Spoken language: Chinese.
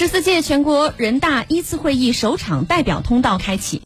十四届全国人大一次会议首场代表通道开启。